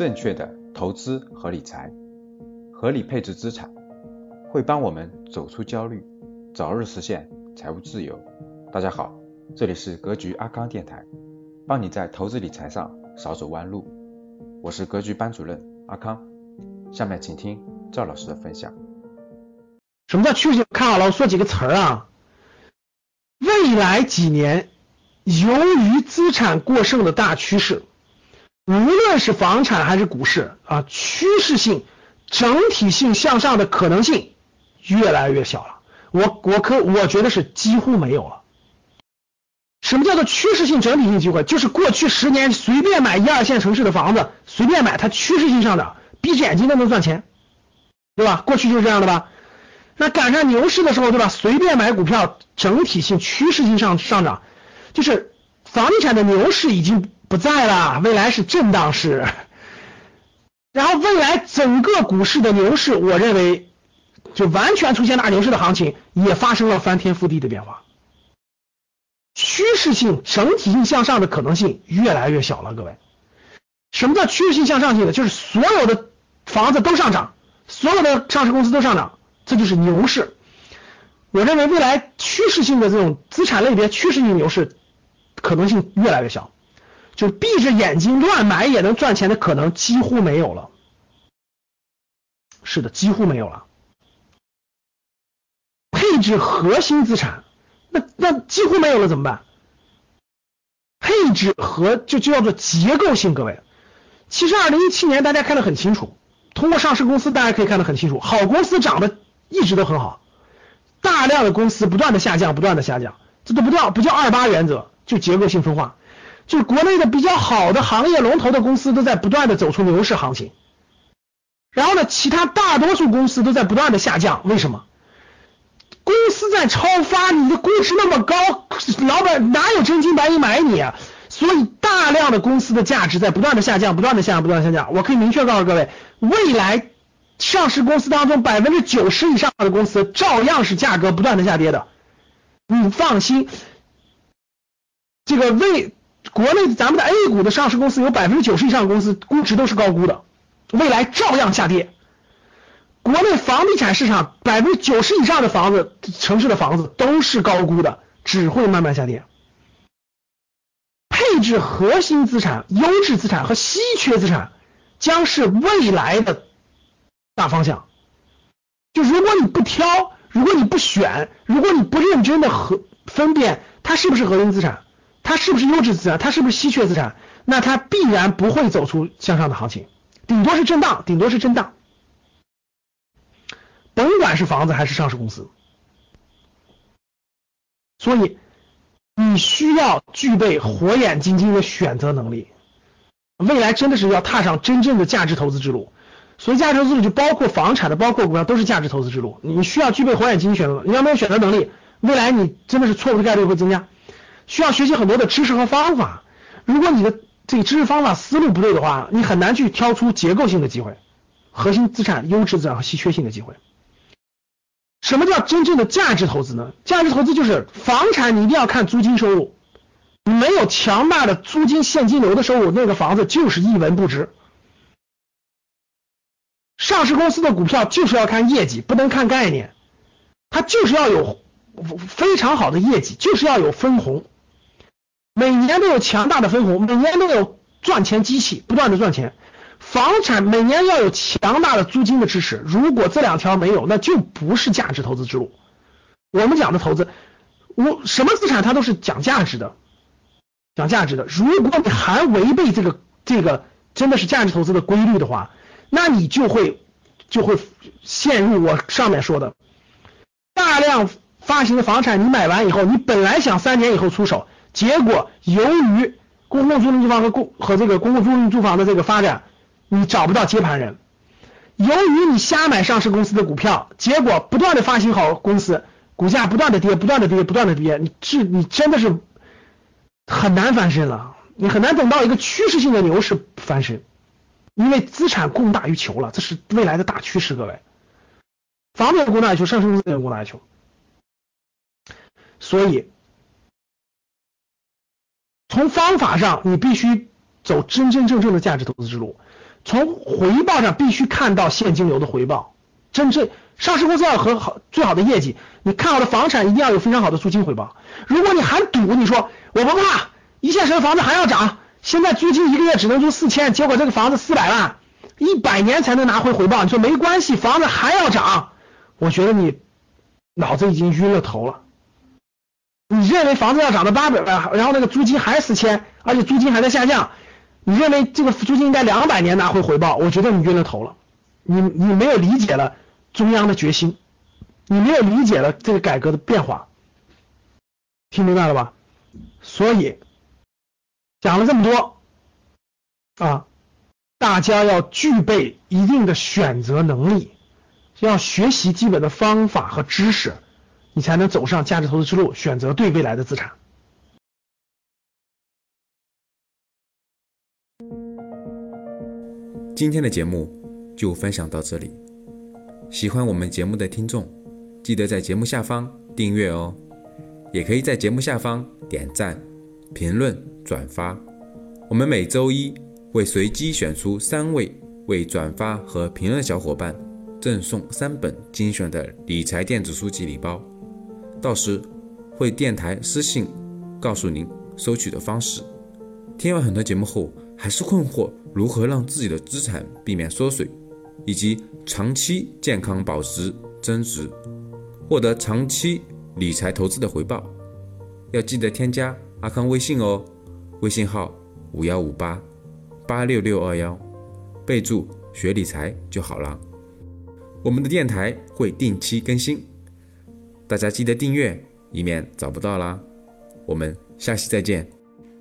正确的投资和理财，合理配置资产，会帮我们走出焦虑，早日实现财务自由。大家好，这里是格局阿康电台，帮你在投资理财上少走弯路。我是格局班主任阿康，下面请听赵老师的分享。什么叫趋势？看好了，我说几个词儿啊。未来几年，由于资产过剩的大趋势。无论是房产还是股市啊，趋势性、整体性向上的可能性越来越小了。我我可我觉得是几乎没有了。什么叫做趋势性、整体性机会？就是过去十年随便买一二线城市的房子，随便买，它趋势性上涨，闭着眼睛都能赚钱，对吧？过去就是这样的吧？那赶上牛市的时候，对吧？随便买股票，整体性、趋势性上上涨，就是房地产的牛市已经。不在了，未来是震荡市，然后未来整个股市的牛市，我认为就完全出现大牛市的行情，也发生了翻天覆地的变化，趋势性、整体性向上的可能性越来越小了。各位，什么叫趋势性向上性的？就是所有的房子都上涨，所有的上市公司都上涨，这就是牛市。我认为未来趋势性的这种资产类别趋势性牛市可能性越来越小。就闭着眼睛乱买也能赚钱的可能几乎没有了，是的，几乎没有了。配置核心资产，那那几乎没有了怎么办？配置和就就叫做结构性，各位，其实二零一七年大家看得很清楚，通过上市公司大家可以看得很清楚，好公司涨得一直都很好，大量的公司不断的下降，不断的下降，这都不叫不叫二八原则，就结构性分化。就国内的比较好的行业龙头的公司都在不断的走出牛市行情，然后呢，其他大多数公司都在不断的下降。为什么？公司在超发，你的估值那么高，老板哪有真金白银买你啊？所以大量的公司的价值在不断的下降，不断的下降，不断的下降。我可以明确告诉各位，未来上市公司当中百分之九十以上的公司照样是价格不断的下跌的，你放心，这个未。国内咱们的 A 股的上市公司有百分之九十以上的公司估值都是高估的，未来照样下跌。国内房地产市场百分之九十以上的房子，城市的房子都是高估的，只会慢慢下跌。配置核心资产、优质资产和稀缺资产将是未来的大方向。就如果你不挑，如果你不选，如果你不认真的和分辨它是不是核心资产。它是不是优质资产？它是不是稀缺资产？那它必然不会走出向上的行情，顶多是震荡，顶多是震荡。甭管是房子还是上市公司，所以你需要具备火眼金睛的选择能力。未来真的是要踏上真正的价值投资之路，所以价值投资之路就包括房产的，包括股票，都是价值投资之路。你需要具备火眼金睛选择，你要没有选择能力，未来你真的是错误的概率会增加。需要学习很多的知识和方法，如果你的这个知识方法思路不对的话，你很难去挑出结构性的机会、核心资产、优质资产和稀缺性的机会。什么叫真正的价值投资呢？价值投资就是房产，你一定要看租金收入，你没有强大的租金现金流的收入，那个房子就是一文不值。上市公司的股票就是要看业绩，不能看概念，它就是要有非常好的业绩，就是要有分红。每年都有强大的分红，每年都有赚钱机器不断的赚钱。房产每年要有强大的租金的支持，如果这两条没有，那就不是价值投资之路。我们讲的投资，我什么资产它都是讲价值的，讲价值的。如果你还违背这个这个真的是价值投资的规律的话，那你就会就会陷入我上面说的大量发行的房产，你买完以后，你本来想三年以后出手。结果，由于公共租赁住房和公和这个公共租赁住房的这个发展，你找不到接盘人。由于你瞎买上市公司的股票，结果不断的发行好公司，股价不断的跌，不断的跌，不断的跌，你是你真的是很难翻身了，你很难等到一个趋势性的牛市翻身，因为资产供大于求了，这是未来的大趋势，各位，房子供大于求，上市公司也供大于求，所以。从方法上，你必须走真真正正的价值投资之路。从回报上必须看到现金流的回报。真正上市公司要和好最好的业绩，你看好的房产一定要有非常好的租金回报。如果你还赌，你说我不怕，一线城市房子还要涨，现在租金一个月只能租四千，结果这个房子四百万，一百年才能拿回回报。你说没关系，房子还要涨，我觉得你脑子已经晕了头了。你认为房子要涨到八百万，然后那个租金还是四千，而且租金还在下降，你认为这个租金应该两百年拿回回报？我觉得你晕了头了，你你没有理解了中央的决心，你没有理解了这个改革的变化，听明白了吧？所以讲了这么多啊，大家要具备一定的选择能力，要学习基本的方法和知识。你才能走上价值投资之路，选择对未来的资产。今天的节目就分享到这里，喜欢我们节目的听众，记得在节目下方订阅哦，也可以在节目下方点赞、评论、转发。我们每周一会随机选出三位为转发和评论的小伙伴，赠送三本精选的理财电子书籍礼包。到时会电台私信告诉您收取的方式。听完很多节目后，还是困惑如何让自己的资产避免缩水，以及长期健康保值增值，获得长期理财投资的回报？要记得添加阿康微信哦，微信号五幺五八八六六二幺，备注学理财就好了。我们的电台会定期更新。大家记得订阅，以免找不到啦。我们下期再见。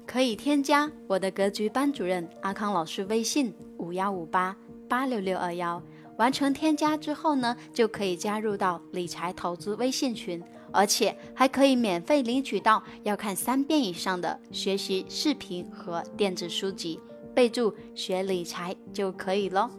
可以添加我的格局班主任阿康老师微信五幺五八八六六二幺，完成添加之后呢，就可以加入到理财投资微信群，而且还可以免费领取到要看三遍以上的学习视频和电子书籍，备注学理财就可以喽。